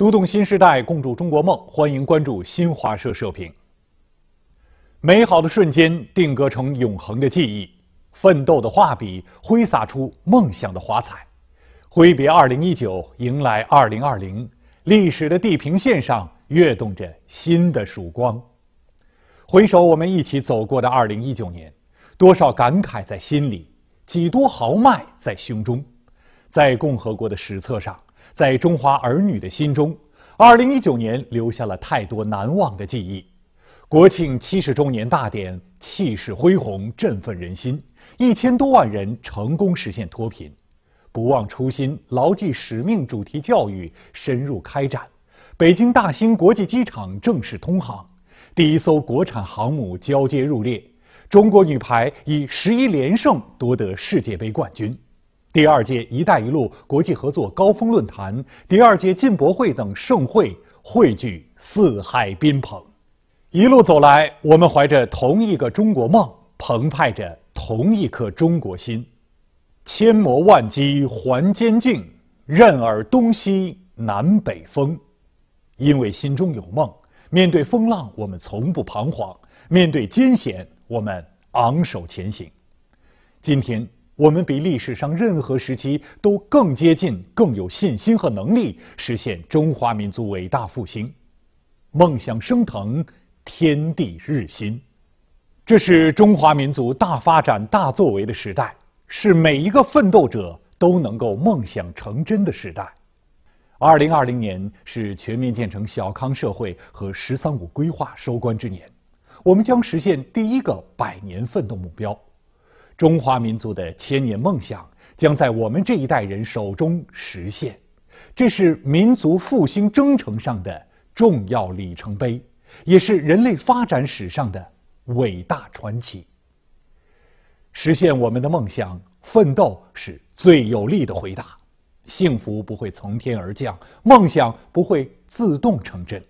读懂新时代，共筑中国梦。欢迎关注新华社社评。美好的瞬间定格成永恒的记忆，奋斗的画笔挥洒出梦想的华彩。挥别二零一九，迎来二零二零，历史的地平线上跃动着新的曙光。回首我们一起走过的二零一九年，多少感慨在心里，几多豪迈在胸中，在共和国的史册上。在中华儿女的心中，二零一九年留下了太多难忘的记忆。国庆七十周年大典气势恢宏，振奋人心，一千多万人成功实现脱贫。不忘初心，牢记使命，主题教育深入开展。北京大兴国际机场正式通航，第一艘国产航母交接入列。中国女排以十一连胜夺得世界杯冠军。第二届“一带一路”国际合作高峰论坛、第二届进博会等盛会汇聚四海宾朋，一路走来，我们怀着同一个中国梦，澎湃着同一颗中国心。千磨万击还坚劲，任尔东西南北风。因为心中有梦，面对风浪我们从不彷徨，面对艰险我们昂首前行。今天。我们比历史上任何时期都更接近、更有信心和能力实现中华民族伟大复兴，梦想升腾，天地日新。这是中华民族大发展、大作为的时代，是每一个奋斗者都能够梦想成真的时代。二零二零年是全面建成小康社会和“十三五”规划收官之年，我们将实现第一个百年奋斗目标。中华民族的千年梦想将在我们这一代人手中实现，这是民族复兴征程上的重要里程碑，也是人类发展史上的伟大传奇。实现我们的梦想，奋斗是最有力的回答。幸福不会从天而降，梦想不会自动成真。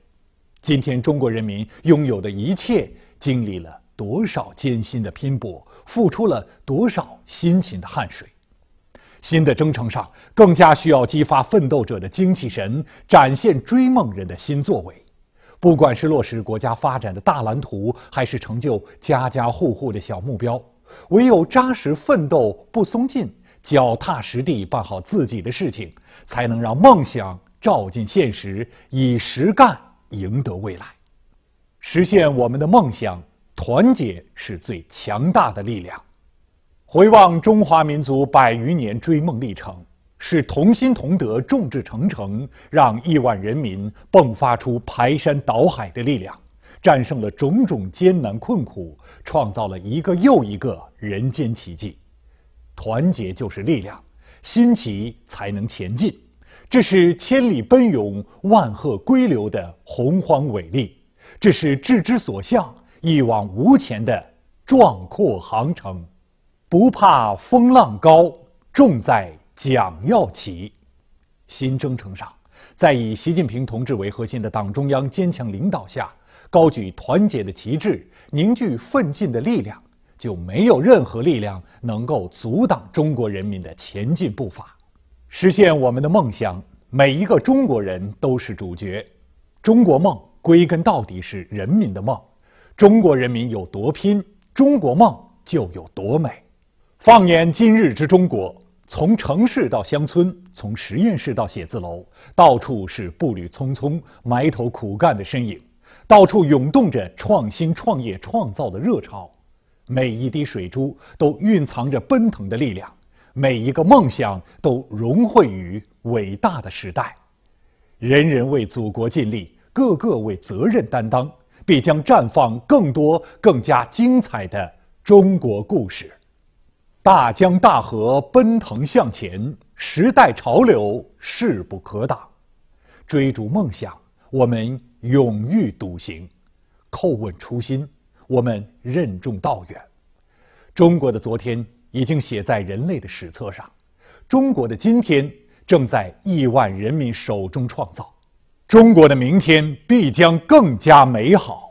今天，中国人民拥有的一切，经历了。多少艰辛的拼搏，付出了多少辛勤的汗水。新的征程上，更加需要激发奋斗者的精气神，展现追梦人的新作为。不管是落实国家发展的大蓝图，还是成就家家户户的小目标，唯有扎实奋斗不松劲，脚踏实地办好自己的事情，才能让梦想照进现实，以实干赢得未来，实现我们的梦想。团结是最强大的力量。回望中华民族百余年追梦历程，是同心同德、众志成城，让亿万人民迸发出排山倒海的力量，战胜了种种艰难困苦，创造了一个又一个人间奇迹。团结就是力量，新奇才能前进。这是千里奔涌、万壑归流的洪荒伟力，这是志之所向。一往无前的壮阔航程，不怕风浪高，重在桨要齐。新征程上，在以习近平同志为核心的党中央坚强领导下，高举团结的旗帜，凝聚奋进的力量，就没有任何力量能够阻挡中国人民的前进步伐。实现我们的梦想，每一个中国人都是主角。中国梦归根到底是人民的梦。中国人民有多拼，中国梦就有多美。放眼今日之中国，从城市到乡村，从实验室到写字楼，到处是步履匆匆、埋头苦干的身影，到处涌动着创新创业创造的热潮。每一滴水珠都蕴藏着奔腾的力量，每一个梦想都融汇于伟大的时代。人人为祖国尽力，个个为责任担当。必将绽放更多更加精彩的中国故事。大江大河奔腾向前，时代潮流势不可挡。追逐梦想，我们勇于笃行；叩问初心，我们任重道远。中国的昨天已经写在人类的史册上，中国的今天正在亿万人民手中创造。中国的明天必将更加美好。